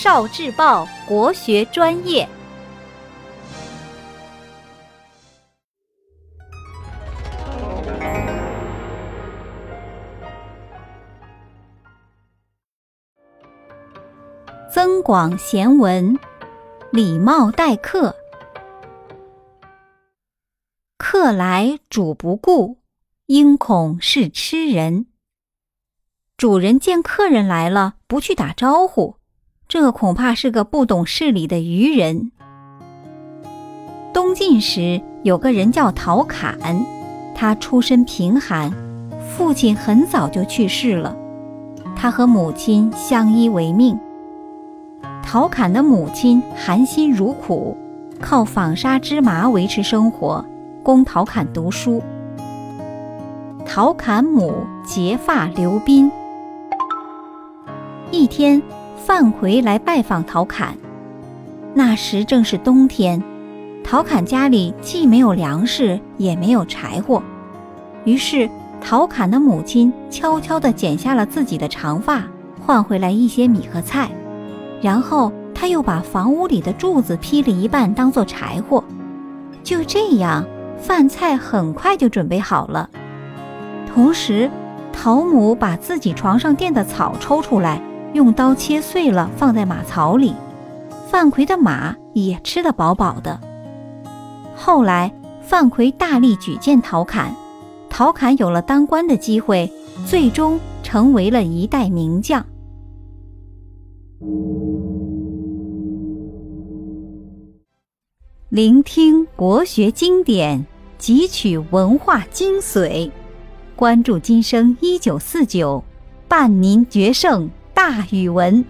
少智报国学专业，增广贤文，礼貌待客。客来主不顾，应恐是痴人。主人见客人来了，不去打招呼，这恐怕是个不懂事理的愚人。东晋时有个人叫陶侃，他出身贫寒，父亲很早就去世了，他和母亲相依为命。陶侃的母亲含辛茹苦，靠纺纱织麻维持生活，供陶侃读书。陶侃母结发留宾。一天，范奎来拜访陶侃。那时正是冬天，陶侃家里既没有粮食，也没有柴火。于是，陶侃的母亲悄悄地剪下了自己的长发，换回来一些米和菜。然后，他又把房屋里的柱子劈了一半，当做柴火。就这样，饭菜很快就准备好了。同时，陶母把自己床上垫的草抽出来。用刀切碎了，放在马槽里。范奎的马也吃得饱饱的。后来，范奎大力举荐陶侃，陶侃有了当官的机会，最终成为了一代名将。聆听国学经典，汲取文化精髓，关注今生一九四九，伴您决胜。大语文。